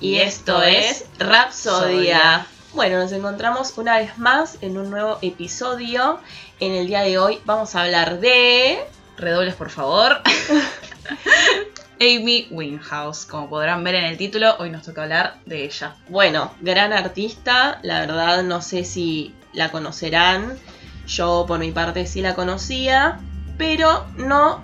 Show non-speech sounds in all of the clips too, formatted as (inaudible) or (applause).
Y, esto, es Rapsodia. Bueno, nos encontramos una vez más en un nuevo episodio. En el día de hoy vamos a hablar de. Redobles, por favor. (laughs) Amy Winehouse. Como podrán ver en el título, hoy nos toca hablar de ella. Bueno, gran artista. La verdad, no sé si la conocerán. Yo, por mi parte, sí la conocía. Pero no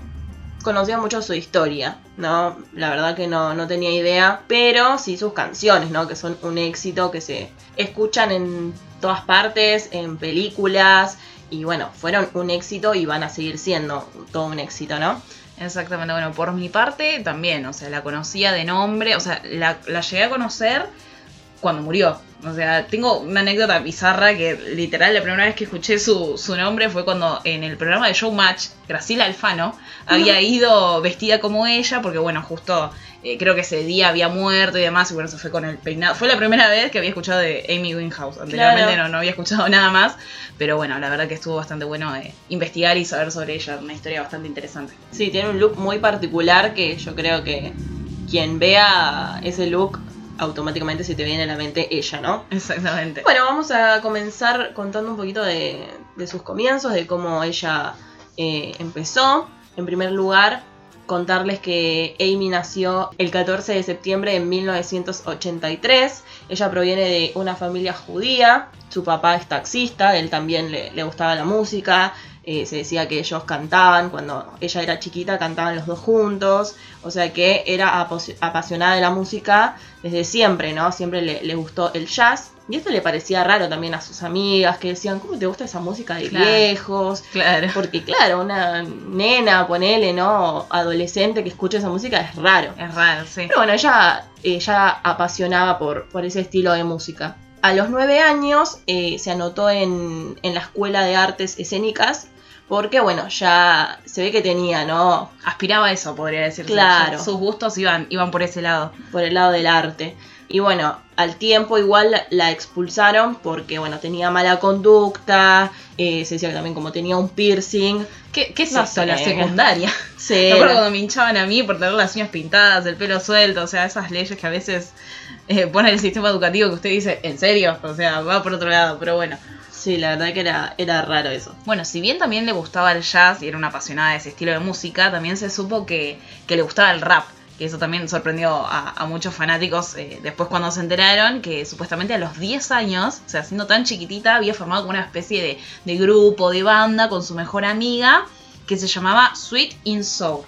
conocía mucho su historia, ¿no? La verdad que no, no tenía idea, pero sí sus canciones, ¿no? Que son un éxito, que se escuchan en todas partes, en películas, y bueno, fueron un éxito y van a seguir siendo todo un éxito, ¿no? Exactamente, bueno, por mi parte también, o sea, la conocía de nombre, o sea, la, la llegué a conocer cuando murió. O sea, tengo una anécdota bizarra que literal la primera vez que escuché su, su nombre fue cuando en el programa de Showmatch, Graciela Alfano había ido vestida como ella, porque bueno, justo eh, creo que ese día había muerto y demás, y bueno, se fue con el peinado. Fue la primera vez que había escuchado de Amy Winehouse. Anteriormente no, no había escuchado nada más, pero bueno, la verdad que estuvo bastante bueno eh, investigar y saber sobre ella, una historia bastante interesante. Sí, tiene un look muy particular que yo creo que quien vea ese look automáticamente se te viene a la mente ella, ¿no? Exactamente. Bueno, vamos a comenzar contando un poquito de, de sus comienzos, de cómo ella eh, empezó. En primer lugar, contarles que Amy nació el 14 de septiembre de 1983. Ella proviene de una familia judía. Su papá es taxista, él también le, le gustaba la música. Eh, se decía que ellos cantaban, cuando ella era chiquita cantaban los dos juntos, o sea que era apasionada de la música desde siempre, ¿no? Siempre le, le, gustó el jazz. Y esto le parecía raro también a sus amigas que decían, ¿cómo te gusta esa música de Claro, viejos? Claro. Porque claro, una nena, ponele, ¿no? Adolescente que escucha esa música es raro. Es raro, sí. Pero bueno, ella, ella apasionaba por, por ese estilo de música. A los nueve años eh, se anotó en, en, la Escuela de Artes Escénicas porque, bueno, ya se ve que tenía, ¿no? Aspiraba a eso, podría decirse. Claro. Sus gustos iban, iban por ese lado. Por el lado del arte. Y bueno, al tiempo igual la, expulsaron porque, bueno, tenía mala conducta, eh, se decía que también como tenía un piercing. ¿Qué, qué es No esto? sé. La secundaria. Sí, (laughs) Me acuerdo cuando me hinchaban a mí por tener las uñas pintadas, el pelo suelto, o sea, esas leyes que a veces eh, pone el sistema educativo que usted dice, ¿en serio? O sea, va por otro lado, pero bueno. Sí, la verdad que era, era raro eso. Bueno, si bien también le gustaba el jazz y era una apasionada de ese estilo de música, también se supo que, que le gustaba el rap. Que eso también sorprendió a, muchos fanáticos eh, después cuando se enteraron que supuestamente a los 10 años, o sea, siendo tan chiquitita, había formado como una especie de, de grupo, de banda con su mejor amiga que se llamaba Sweet in Soul.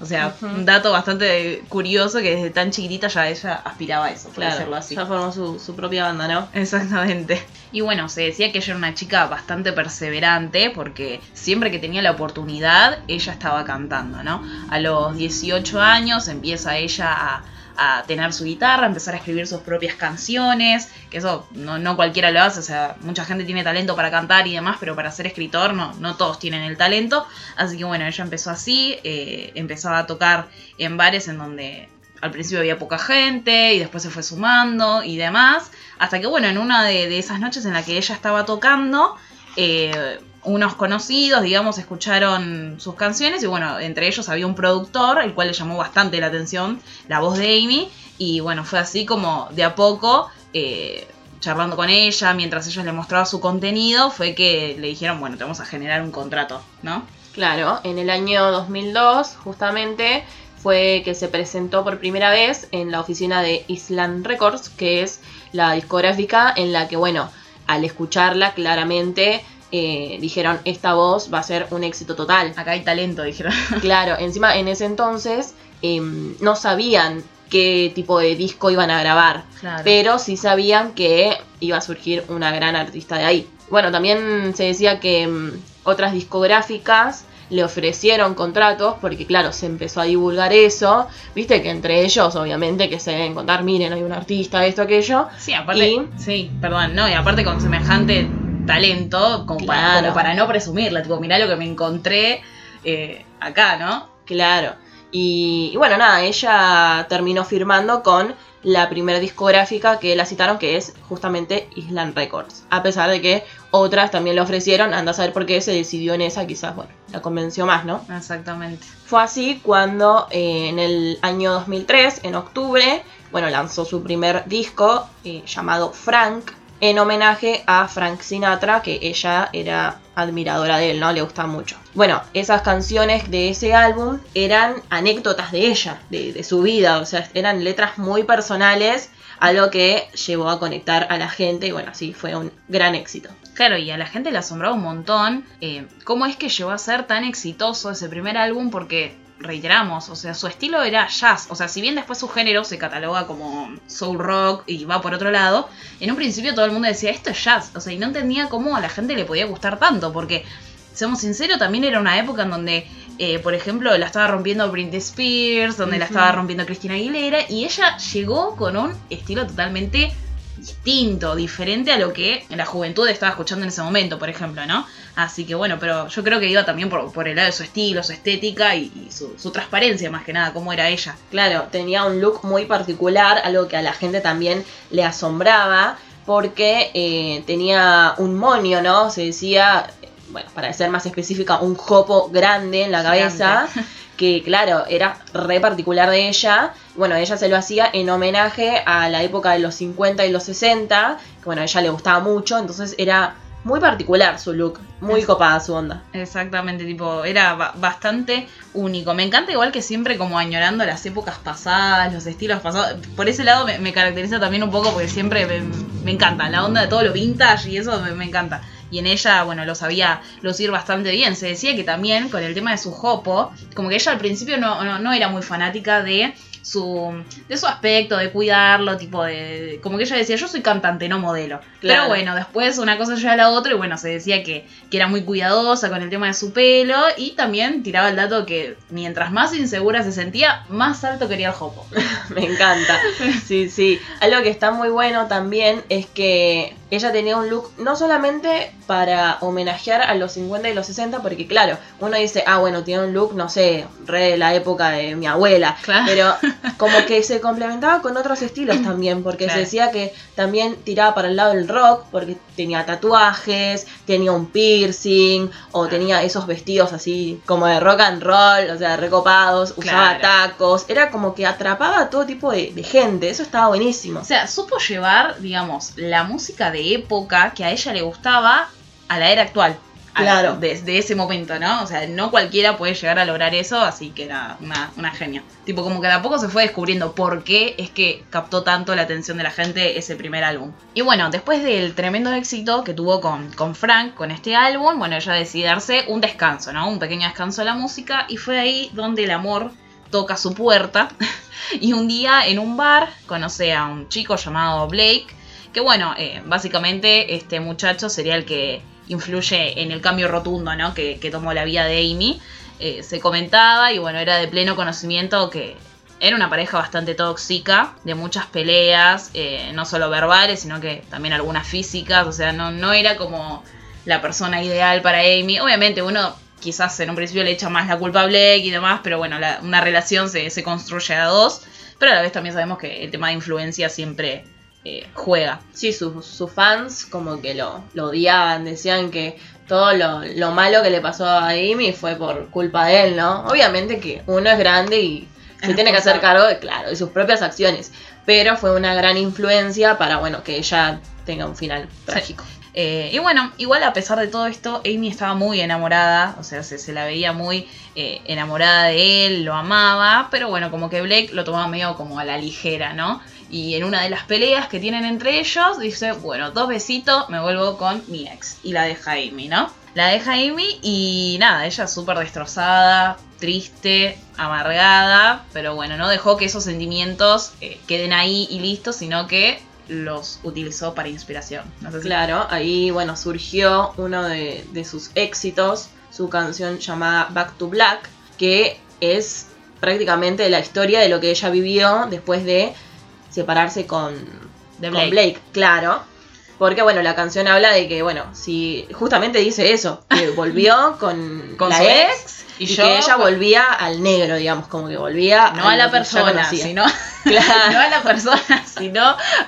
O sea, un dato bastante curioso que desde tan chiquitita ya ella aspiraba a eso, por decirlo Claro, así. ya formó su, su propia banda, ¿no? Exactamente. Y bueno, se decía que ella era una chica bastante perseverante porque siempre que tenía la oportunidad, ella estaba cantando, ¿no? A los 18 años empieza ella a, a tener su guitarra, empezar a escribir sus propias canciones, que eso no, no cualquiera lo hace, o sea, mucha gente tiene talento para cantar y demás, pero para ser escritor no, no todos tienen el talento. Así que bueno, ella empezó así, eh, empezó a tocar en bares en donde al principio había poca gente y después se fue sumando y demás. Hasta que, bueno, en una de, de esas noches en la que ella estaba tocando, eh, unos conocidos, digamos, escucharon sus canciones y, bueno, entre ellos había un productor, el cual le llamó bastante la atención la voz de Amy. Y, bueno, fue así como de a poco, eh, charlando con ella, mientras ella le mostraba su contenido, fue que le dijeron, bueno, te vamos a generar un contrato, ¿no? Claro, en el año 2002, justamente, fue que se presentó por primera vez en la oficina de Island Records, que es la discográfica en la que, bueno, al escucharla claramente eh, dijeron, esta voz va a ser un éxito total. Acá hay talento, dijeron. (laughs) Claro, encima en ese entonces eh, no sabían qué tipo de disco iban a grabar, Claro. pero sí sabían que iba a surgir una gran artista de ahí. Bueno, también se decía que mm, otras discográficas le ofrecieron contratos porque claro, se empezó a divulgar eso, viste que entre ellos obviamente que se deben contar, miren, hay un artista, esto, aquello, Sí, aparte. Y- Sí, perdón, no, y aparte con semejante talento, como, para, Claro. como para no presumirla, tipo, mirá lo que me encontré eh, acá, ¿no? Claro. Y, y bueno, nada, ella terminó firmando con la primera discográfica que la citaron, que es justamente Island Records. A pesar de que otras también le ofrecieron, anda a saber por qué se decidió en esa, quizás, bueno, la convenció más, ¿no? Exactamente. Fue así cuando eh, en el año 2003, en octubre, bueno, lanzó su primer disco eh, llamado Frank, en homenaje a Frank Sinatra, que ella era admiradora de él, ¿no? Le gusta mucho. Bueno, esas canciones de ese álbum eran anécdotas de ella, de, su vida, o sea, eran letras muy personales, algo que llevó a conectar a la gente y bueno, sí, fue un gran éxito. Claro, y a la gente le asombraba un montón eh, cómo es que llegó a ser tan exitoso ese primer álbum porque reiteramos, o sea, su estilo era jazz, o sea, si bien después su género se cataloga como soul rock y va por otro lado, en un principio todo el mundo decía, esto es jazz, o sea, y no entendía cómo a la gente le podía gustar tanto, porque, seamos sinceros, también era una época en donde, eh, por ejemplo, la estaba rompiendo Britney Spears, donde la estaba rompiendo Cristina Aguilera, y ella llegó con un estilo totalmente distinto, diferente a lo que la juventud estaba escuchando en ese momento, por ejemplo, ¿no? Así que bueno, pero yo creo que iba también por, por el lado de su estilo, su estética y, y su, su, transparencia más que nada, cómo era ella. Claro, tenía un look muy particular, algo que a la gente también le asombraba, porque eh, tenía un monio, ¿no? Se decía, bueno, para ser más específica, un jopo grande en la cabeza. (laughs) que claro, era re particular de ella. Bueno, ella se lo hacía en homenaje a la época de los 50 y los 60, que bueno, a ella le gustaba mucho, entonces era muy particular su look, muy es, copada su onda. Exactamente, tipo, era bastante único. Me encanta igual que siempre como añorando las épocas pasadas, los estilos pasados. Por ese lado me, me caracteriza también un poco porque siempre me, me, encanta la onda de todo lo vintage y eso me, encanta y en ella, bueno, lo sabía lucir bastante bien. Se decía que también con el tema de su jopo, como que ella al principio no, no, no era muy fanática de su, de su aspecto, de cuidarlo, tipo de, Como que ella decía, yo soy cantante, no modelo. Claro. Pero bueno, después una cosa lleva a la otra y bueno, se decía que, que era muy cuidadosa con el tema de su pelo y también tiraba el dato que mientras más insegura se sentía, más alto quería el jopo. (laughs) Me encanta. Sí, sí. Algo que está muy bueno también es que ella tenía un look no solamente para homenajear a los 50 y los 60, porque claro, uno dice, ah, bueno, tiene un look, no sé, re de la época de mi abuela, claro. pero (laughs) como que se complementaba con otros estilos (clears throat) también, porque claro. se decía que también tiraba para el lado del rock, porque tenía tatuajes, tenía un piercing, o tenía esos vestidos así como de rock and roll, o sea, recopados, usaba tacos, era como que atrapaba a todo tipo de, de gente, eso estaba buenísimo. O sea, supo llevar, digamos, la música de época que a ella le gustaba a la era actual. Claro. Desde ese momento, ¿no? O sea, no cualquiera puede llegar a lograr eso, así que era una, una genia. Tipo, como que de a poco se fue descubriendo por qué es que captó tanto la atención de la gente ese primer álbum. Y bueno, después del tremendo éxito que tuvo con, con Frank, con este álbum, bueno, ella decidió darse un descanso, ¿no? Un pequeño descanso de la música, y fue ahí donde el amor toca su puerta. (laughs) y un día en un bar conoce a un chico llamado Blake, que bueno, eh, básicamente este muchacho sería el que influye en el cambio rotundo ¿no? que, que tomó la vida de Amy. Eh, se comentaba y bueno, era de pleno conocimiento que era una pareja bastante tóxica, de muchas peleas, eh, no solo verbales, sino que también algunas físicas, o sea, no, no era como la persona ideal para Amy. Obviamente uno quizás en un principio le echa más la culpa a Blake y demás, pero bueno, una relación se, se construye a dos, pero a la vez también sabemos que el tema de influencia siempre eh, juega. Sí, sus su fans como que lo, lo, odiaban, decían que todo lo, lo, malo que le pasó a Amy fue por culpa de él, ¿no? Obviamente que uno es grande y se es tiene que hacer cargo, de, claro, de sus propias acciones, pero fue una gran influencia para, bueno, que ella tenga un final sí. trágico. Eh, y bueno, igual a pesar de todo esto, Amy estaba muy enamorada, o sea, se, se la veía muy eh, enamorada de él, lo amaba, pero bueno, como que Blake lo tomaba medio como a la ligera, ¿no? Y en una de las peleas que tienen entre ellos, dice, bueno, dos besitos, me vuelvo con mi ex. Y la deja Amy, ¿no? La deja Amy y nada, ella súper destrozada, triste, amargada, pero bueno, no dejó que esos sentimientos eh, queden ahí y listos, sino que los utilizó para inspiración. Claro, ahí bueno, surgió uno de sus éxitos, su canción llamada Back to Black, que es prácticamente la historia de lo que ella vivió después de separarse con, de Blake. con Blake, claro. Porque bueno, la canción habla de que, bueno, si justamente dice eso, que (laughs) volvió con, con la su ex, ex Y, yo- que ella volvía al negro, digamos, como que volvía No a la persona, sino, Claro. (laughs) (laughs) no a la persona, sino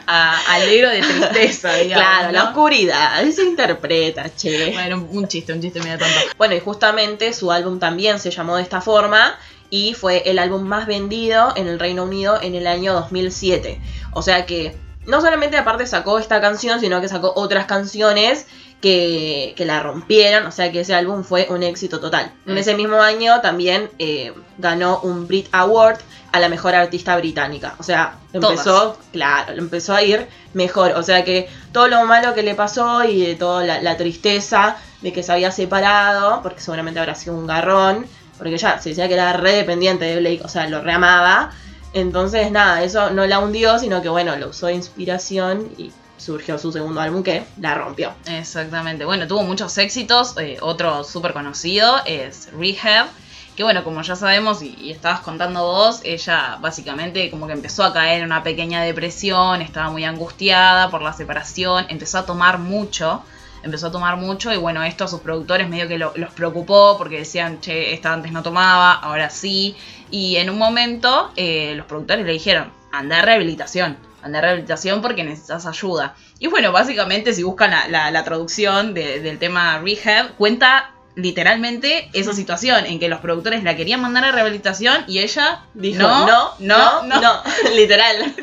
a- al negro de tristeza, digamos. Claro, la oscuridad, se interpreta, che. Bueno, un- un chiste, un chiste medio tonto. Bueno, y justamente su álbum también se llamó de esta forma y fue el álbum más vendido en el Reino Unido en el año 2007. O sea que no solamente aparte sacó esta canción, sino que sacó otras canciones que, que la rompieron. O sea que ese álbum fue un éxito total. En Mm. ese mismo año también eh, ganó un Brit Award a la mejor artista británica. O sea, empezó, claro, empezó a ir mejor. O sea que todo lo malo que le pasó y de toda la, la tristeza de que se había separado, porque seguramente habrá sido un garrón, porque ya se decía que era re dependiente de Blake, o sea, lo reamaba. Entonces, nada, eso no la hundió, sino que bueno, lo usó de inspiración y surgió su segundo álbum que la rompió. Exactamente. Bueno, tuvo muchos éxitos. eh, otro súper conocido es Rehab. Que bueno, como ya sabemos y, y estabas contando vos, ella básicamente como que empezó a caer en una pequeña depresión, estaba muy angustiada por la separación, empezó a tomar mucho, empezó a tomar mucho y bueno, esto a sus productores medio que lo- los preocupó porque decían, che, esta antes no tomaba, ahora sí. Y en un momento eh, los productores le dijeron, anda a rehabilitación, anda a rehabilitación porque necesitas ayuda. Y bueno, básicamente si buscan la, la- la traducción de- del tema rehab, cuenta literalmente esa situación en que los productores la querían mandar a rehabilitación y ella Dijo, no, no, no, no, no, (laughs) literal.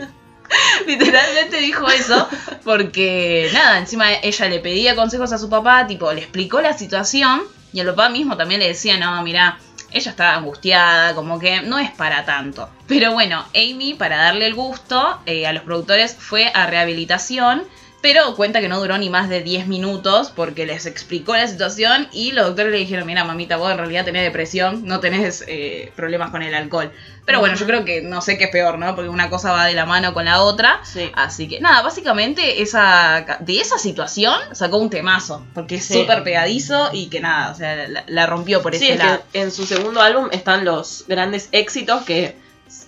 (laughs) literalmente dijo eso porque nada, encima ella le pedía consejos a su papá, tipo, le explicó la situación y el papá mismo también le decía, no, mira, ella está angustiada, como que no es para tanto. Pero bueno, Amy, para darle el gusto eh, a los productores, fue a rehabilitación. Pero cuenta que no duró ni más de 10 minutos porque les explicó la situación y los doctores le dijeron, mira mamita, vos en realidad tenés depresión, no tenés eh, problemas con el alcohol. Pero bueno, yo creo que no sé qué es peor, ¿no? Porque una cosa va de la mano con la otra. Sí. Así que nada, básicamente esa, de esa situación sacó un temazo, porque es Sí. súper pegadizo y que nada, o sea, la, la rompió por Sí, ese es lado. que en su segundo álbum están los grandes éxitos que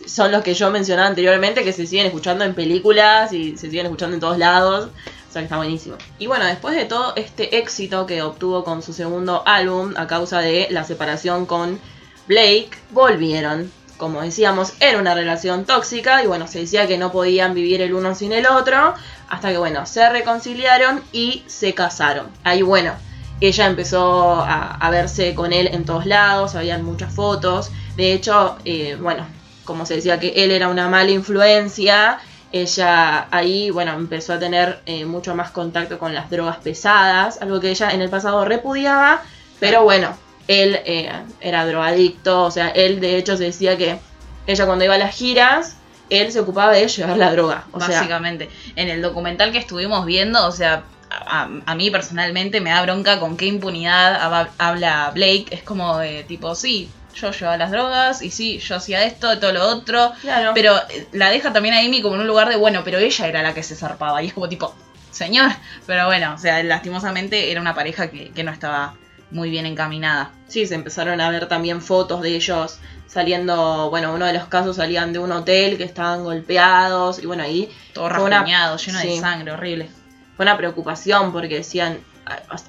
son los que yo mencionaba anteriormente, que se siguen escuchando en películas y se siguen escuchando en todos lados. O sea que está buenísimo. Y bueno, después de todo este éxito que obtuvo con su segundo álbum a causa de la separación con Blake, volvieron. Como decíamos, era una relación tóxica y bueno, se decía que no podían vivir el uno sin el otro. Hasta que bueno, se reconciliaron y se casaron. Ahí bueno, ella empezó a, verse con él en todos lados, habían muchas fotos. De hecho, eh, bueno, como se decía que él era una mala influencia, ella ahí, bueno, empezó a tener eh, mucho más contacto con las drogas pesadas, algo que ella en el pasado repudiaba, pero bueno, él eh, era drogadicto, o sea, él de hecho se decía que ella cuando iba a las giras, él se ocupaba de llevar la droga. O básicamente. En el documental que estuvimos viendo, o sea, a, a mí personalmente me da bronca con qué impunidad hab- habla Blake. Es como de tipo, sí, yo llevaba las drogas y sí, yo hacía esto todo lo otro. claro. Pero eh, la deja también a Amy como en un lugar de, bueno, pero ella era la que se zarpaba. Y es como tipo, señor. Pero bueno, o sea, lastimosamente era una pareja que, que no estaba muy bien encaminada. Sí, se empezaron a ver también fotos de ellos saliendo, bueno, uno de los casos salían de un hotel que estaban golpeados y bueno, ahí Todo rasguñado, lleno de sangre, horrible. fue una preocupación porque decían,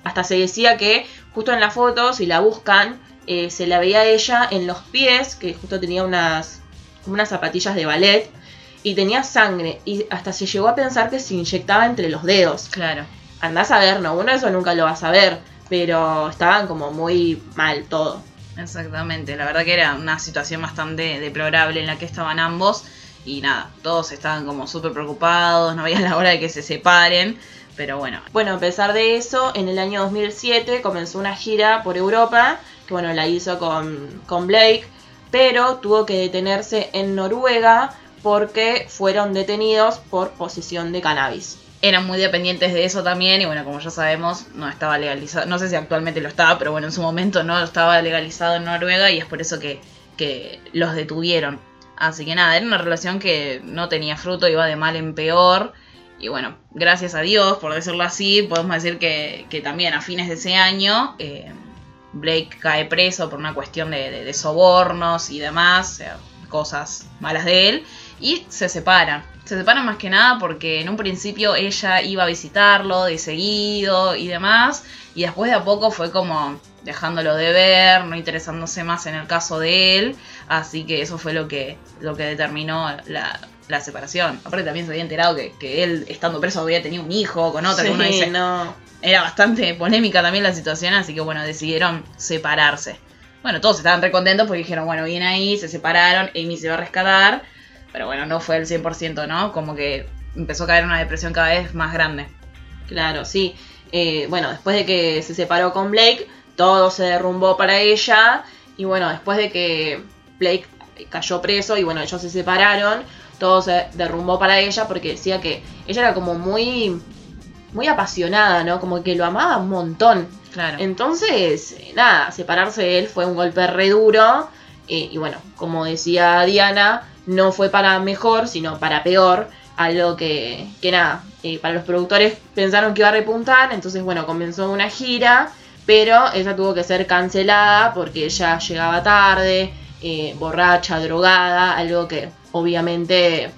hasta se decía que justo en la foto, si la buscan, eh, se la veía a ella en los pies, que justo tenía unas, como unas zapatillas de ballet y tenía sangre y hasta se llegó a pensar que se inyectaba entre los dedos. Claro. Andás a ver, no, uno eso nunca lo va a saber, pero estaban como muy mal todo. Exactamente, la verdad que era una situación bastante deplorable en la que estaban ambos y nada, todos estaban como súper preocupados, no veían (laughs) la hora de que se separen, pero bueno, Bueno, a pesar de eso, en el año 2007 comenzó una gira por Europa, que bueno, la hizo con, con Blake, pero tuvo que detenerse en Noruega porque fueron detenidos por posesión de cannabis. eran muy dependientes de eso también y bueno, como ya sabemos, no estaba legalizado, no sé si actualmente lo estaba, pero bueno, en su momento no estaba legalizado en Noruega y es por eso que, que los detuvieron. Así que nada, era una relación que no tenía fruto, iba de mal en peor. Y bueno, gracias a Dios, por decirlo así, podemos decir que, que también a fines de ese año eh, Blake cae preso por una cuestión de, sobornos y demás, o sea, cosas malas de él, y se separan. Se separan más que nada porque en un principio ella iba a visitarlo de seguido y demás, y después de a poco fue como dejándolo de ver, no interesándose más en el caso de él, así que eso fue lo que, lo que determinó la, la separación. Aparte también se había enterado que, que él, estando preso, había tenido un hijo con otra, que uno Sí, dice, no. era bastante polémica también la situación, así que bueno, decidieron separarse. Bueno, todos estaban re contentos porque dijeron, bueno, bien ahí, se separaron, Amy se va a rescatar, pero bueno, no fue el 100%, ¿no? Como que empezó a caer una depresión cada vez más grande. Claro, sí. Eh, bueno, después de que se separó con Blake, todo se derrumbó para ella. Y bueno, después de que Blake cayó preso y bueno, ellos se separaron, todo se derrumbó para ella porque decía que ella era como muy, muy apasionada, ¿no? Como que lo amaba un montón. Claro. Entonces, nada, separarse de él fue un golpe re duro. eh, y bueno, como decía Diana, no fue para mejor, sino para peor. Algo que, que nada, eh, para los productores pensaron que iba a repuntar. Entonces, bueno, comenzó una gira. Pero esa tuvo que ser cancelada porque ella llegaba tarde, eh, borracha, drogada. Algo que obviamente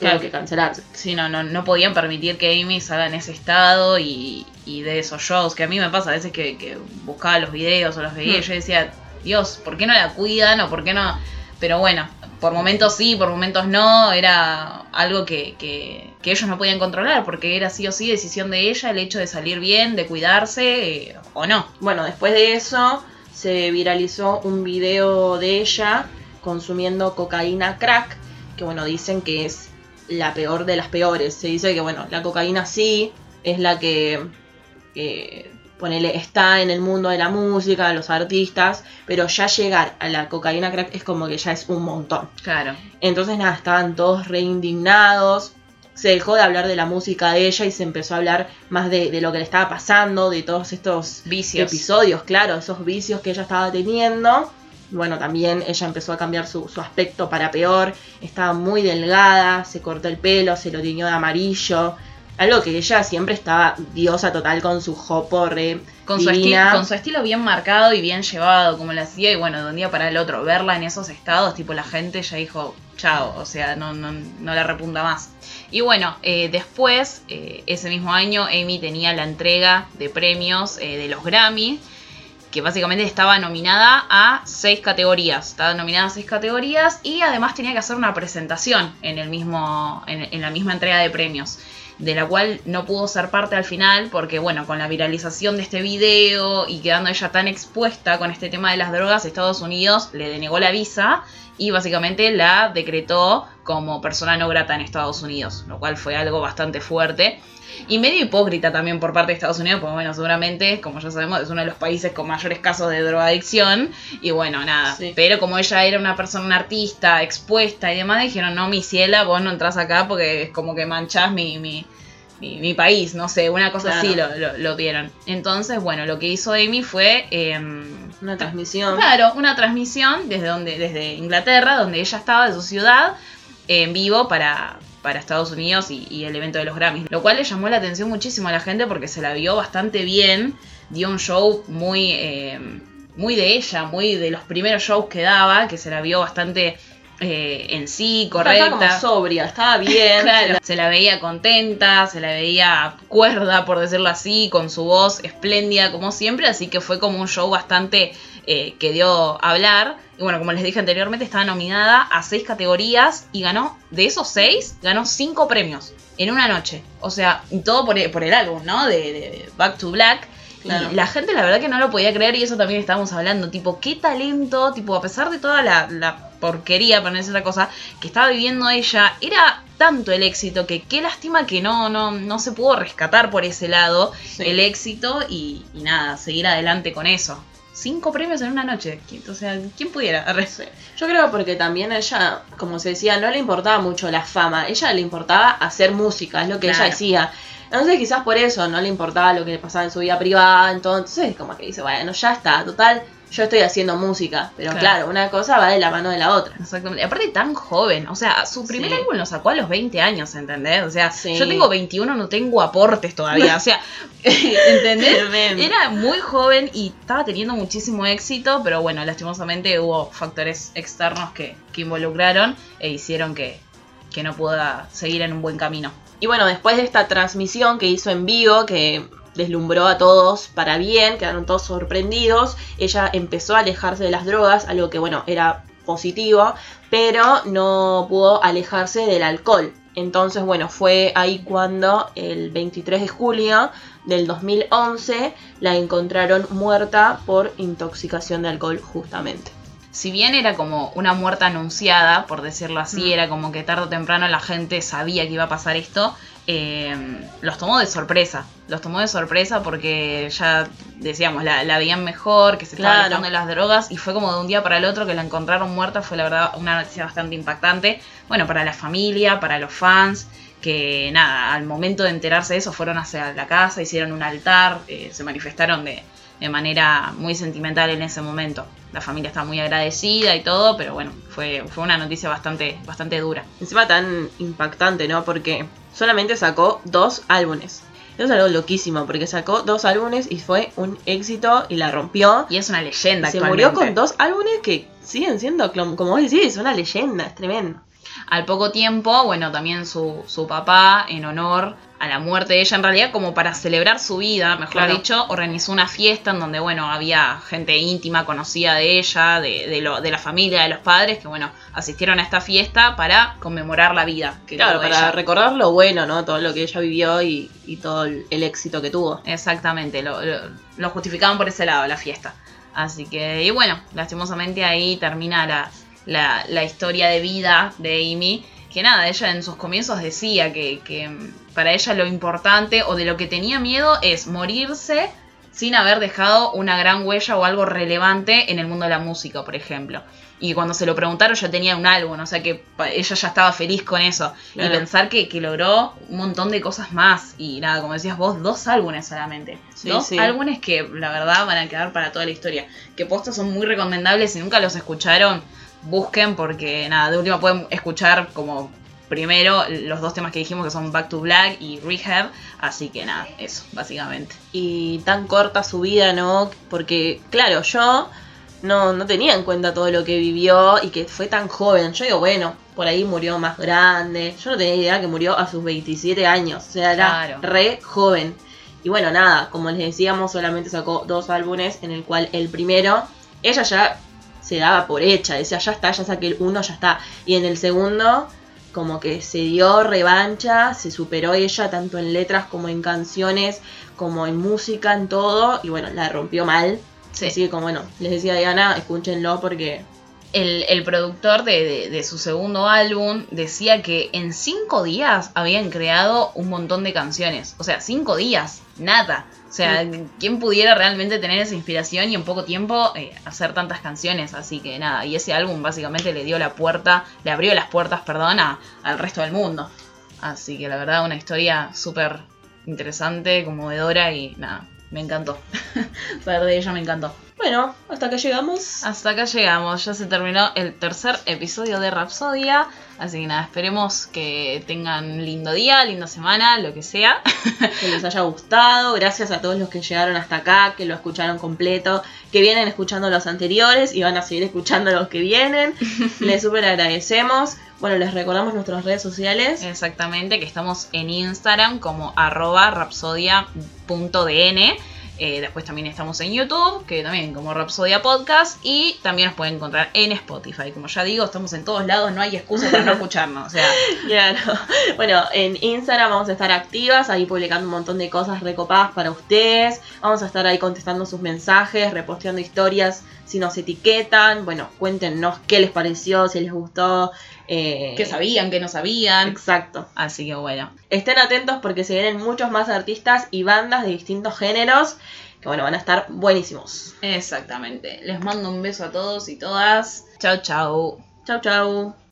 Claro. que cancelarse. Sí, no, no, no podían permitir que Amy salga en ese estado y, y de esos shows, que a mí me pasa a veces que, que buscaba los videos o los veía y Hmm. yo decía, Dios, ¿por qué no la cuidan o por qué no? Pero bueno, por momentos sí, por momentos no, era algo que, que, que ellos no podían controlar, porque era sí o sí decisión de ella el hecho de salir bien, de cuidarse eh, o no. Bueno, después de eso se viralizó un video de ella consumiendo cocaína crack, que bueno, dicen que es la peor de las peores. Se dice que bueno, la cocaína sí es la que, que ponele, está en el mundo de la música, de los artistas, pero ya llegar a la cocaína crack es como que ya es un montón. Claro. Entonces nada, estaban todos re indignados. Se dejó de hablar de la música de ella y se empezó a hablar más de, de lo que le estaba pasando, de todos estos Vicios. episodios, claro, esos vicios que ella estaba teniendo. Bueno, también ella empezó a cambiar su, su aspecto para peor. Estaba muy delgada, se cortó el pelo, se lo tiñó de amarillo. Algo que ella siempre estaba diosa total con su jopo re Con su, con su estilo bien marcado y bien llevado, como lo hacía, y bueno, de un día para el otro, verla en esos estados, tipo la gente ya dijo, chao, o sea, no, no, no la repunta más. Y bueno, eh, después, eh, ese mismo año, Amy tenía la entrega de premios eh, de los Grammy, que básicamente estaba nominada a seis categorías. Estaba nominada a seis categorías y además tenía que hacer una presentación en, el mismo, en, en la misma entrega de premios de la cual no pudo ser parte al final porque bueno, con la viralización de este video y quedando ella tan expuesta con este tema de las drogas, Estados Unidos le denegó la visa y básicamente la decretó como persona no grata en Estados Unidos, lo cual fue algo bastante fuerte. Y medio hipócrita también por parte de Estados Unidos, porque bueno, seguramente, como ya sabemos, es uno de los países con mayores casos de drogadicción. Y bueno, nada. Sí. Pero como ella era una persona, una artista, expuesta y demás, dijeron, no, mi ciela, vos no entras acá porque es como que manchás mi, mi, mi, mi país, no sé, una cosa Claro. así lo, lo, lo vieron. Entonces, bueno, lo que hizo Amy fue... em, Una transmisión. Claro, una transmisión desde donde, desde Inglaterra, donde ella estaba, de su ciudad, en vivo para, para Estados Unidos y, y el evento de los Grammys. Lo cual le llamó la atención muchísimo a la gente porque se la vio bastante bien. Dio un show muy, eh, muy de ella, muy de los primeros shows que daba, que se la vio bastante eh, en sí, Estaba como correcta. sobria, estaba bien. (laughs) Claro, se la veía contenta, se la veía cuerda, por decirlo así, con su voz espléndida como siempre, así que fue como un show bastante eh, que dio a hablar. Y bueno, como les dije anteriormente, estaba nominada a seis categorías y ganó, de esos seis, ganó cinco premios en una noche. O sea, todo por el, por el álbum, ¿no? De, de Back to Black. Claro. Y la gente la verdad que no lo podía creer y eso también estábamos hablando, tipo, qué talento, tipo, a pesar de toda la, la porquería, para no decir otra cosa, que estaba viviendo ella, era tanto el éxito que qué lástima que no, no, no se pudo rescatar por ese lado Sí. el éxito y, y nada, seguir adelante con eso. Cinco premios en una noche, ¿quién- o sea, ¿quién pudiera? (laughs) Yo creo porque también a ella, como se decía, no le importaba mucho la fama, ella le importaba hacer música, es lo que Claro. ella decía. Entonces quizás por eso no le importaba lo que le pasaba en su vida privada, entonces como que dice, bueno, ya está, total, yo estoy haciendo música, pero Claro. claro, una cosa va de la mano de la otra. Exactamente. Aparte tan joven, o sea, su primer Sí. álbum lo sacó a los 20 años, ¿entendés? O sea, Sí. yo tengo 21, no tengo aportes todavía, o sea, (laughs) ¿entendés? Era muy joven y estaba teniendo muchísimo éxito, pero bueno, lastimosamente hubo factores externos que, que involucraron e hicieron que, que no pueda seguir en un buen camino. Y bueno, después de esta transmisión que hizo en vivo, que deslumbró a todos para bien, quedaron todos sorprendidos. Ella empezó a alejarse de las drogas, algo que bueno, era positivo, pero no pudo alejarse del alcohol. Entonces, bueno, fue ahí cuando el 23 de julio del 2011 la encontraron muerta por intoxicación de alcohol justamente. Si bien era como una muerte anunciada, por decirlo así, Mm. era como que tarde o temprano la gente sabía que iba a pasar esto, eh, los tomó de sorpresa. Los tomó de sorpresa porque ya decíamos, la, la veían mejor, que se estaba alejando de las drogas, y fue como de un día para el otro que la encontraron muerta, fue la verdad una noticia bastante impactante. Bueno, para la familia, para los fans, que nada, al momento de enterarse de eso fueron hacia la casa, hicieron un altar, eh, se manifestaron de, de manera muy sentimental en ese momento. La familia está muy agradecida y todo, pero bueno, fue, fue una noticia bastante, bastante dura. Encima tan impactante, ¿no? Porque solamente sacó dos álbumes. Eso es algo loquísimo, porque sacó dos álbumes y fue un éxito y la rompió. Y es una leyenda Se murió con dos álbumes que siguen siendo, como vos decís, una leyenda, es tremendo. Al poco tiempo, bueno, también su, su papá, en honor a la muerte de ella, en realidad como para celebrar su vida, mejor Claro. dicho, organizó una fiesta en donde, bueno, había gente íntima, conocida de ella, de, de, lo, de la familia, de los padres, que, bueno, asistieron a esta fiesta para conmemorar la vida. Que Claro, para ella. recordar lo bueno, ¿no? Todo lo que ella vivió y, y todo el, el éxito que tuvo. Exactamente, lo, lo, lo justificaban por ese lado, la fiesta. Así que, y bueno, lastimosamente ahí termina la, la, la historia de vida de Amy. Que nada, ella en sus comienzos decía que, que para ella lo importante o de lo que tenía miedo es morirse sin haber dejado una gran huella o algo relevante en el mundo de la música, por ejemplo. Y cuando se lo preguntaron ya tenía un álbum, o sea que ella ya estaba feliz con eso. Claro. Y pensar que, que logró un montón de cosas más. Y nada, como decías vos, dos álbumes solamente. Sí, dos sí. álbumes que la verdad van a quedar para toda la historia. Que postos son muy recomendables. Si nunca los escucharon, busquen porque nada, de última pueden escuchar como primero los dos temas que dijimos que son Back to Black y Rehab. Así que nada, eso, básicamente. Y tan corta su vida, ¿no? Porque, claro, yo no, no tenía en cuenta todo lo que vivió y que fue tan joven. Yo digo, bueno, por ahí murió más grande. Yo no tenía idea que murió a sus 27 años. O sea, era Claro. re joven. Y bueno, nada, como les decíamos, solamente sacó dos álbumes, en el cual el primero, ella ya se daba por hecha, decía, ya está, ya saqué el uno, ya está. Y en el segundo, como que se dio revancha, se superó ella tanto en letras como en canciones, como en música, en todo, y bueno, la rompió mal. Sí. Así que como bueno, les decía Diana, escúchenlo porque El, el productor de, de- de su segundo álbum decía que en cinco días habían creado un montón de canciones. O sea, cinco días, nada. O sea, ¿quién pudiera realmente tener esa inspiración y en poco tiempo eh, hacer tantas canciones? Así que nada, y ese álbum básicamente le dio la puerta, le abrió las puertas, perdón, a- al resto del mundo. Así que la verdad, una historia súper interesante, conmovedora y nada, me encantó. (laughs) Saber de ella me encantó. Bueno, hasta que llegamos. Hasta acá llegamos, ya se terminó el tercer episodio de Rapsodia. Así que nada, esperemos que tengan lindo día, linda semana, lo que sea. (laughs) que les haya gustado. Gracias a todos los que llegaron hasta acá, que lo escucharon completo, que vienen escuchando los anteriores y van a seguir escuchando los que vienen. (laughs) les súper agradecemos. Bueno, les recordamos nuestras redes sociales. Exactamente, que estamos en Instagram como arroba rapsodia.dn. Eh, después también estamos en YouTube, que también como Rapsodia Podcast. Y también nos pueden encontrar en Spotify. Como ya digo, estamos en todos lados, no hay excusa para no escucharnos. O sea, (laughs) Claro. Bueno, en Instagram vamos a estar activas, ahí publicando un montón de cosas recopadas para ustedes. Vamos a estar ahí contestando sus mensajes, reposteando historias si nos etiquetan. Bueno, cuéntenos qué les pareció, si les gustó. eh, que sabían, que no sabían. Exacto. Así que bueno. Estén atentos porque se vienen muchos más artistas y bandas de distintos géneros que bueno, van a estar buenísimos. Exactamente. Les mando un beso a todos y todas. Chau, chau. Chau, chau.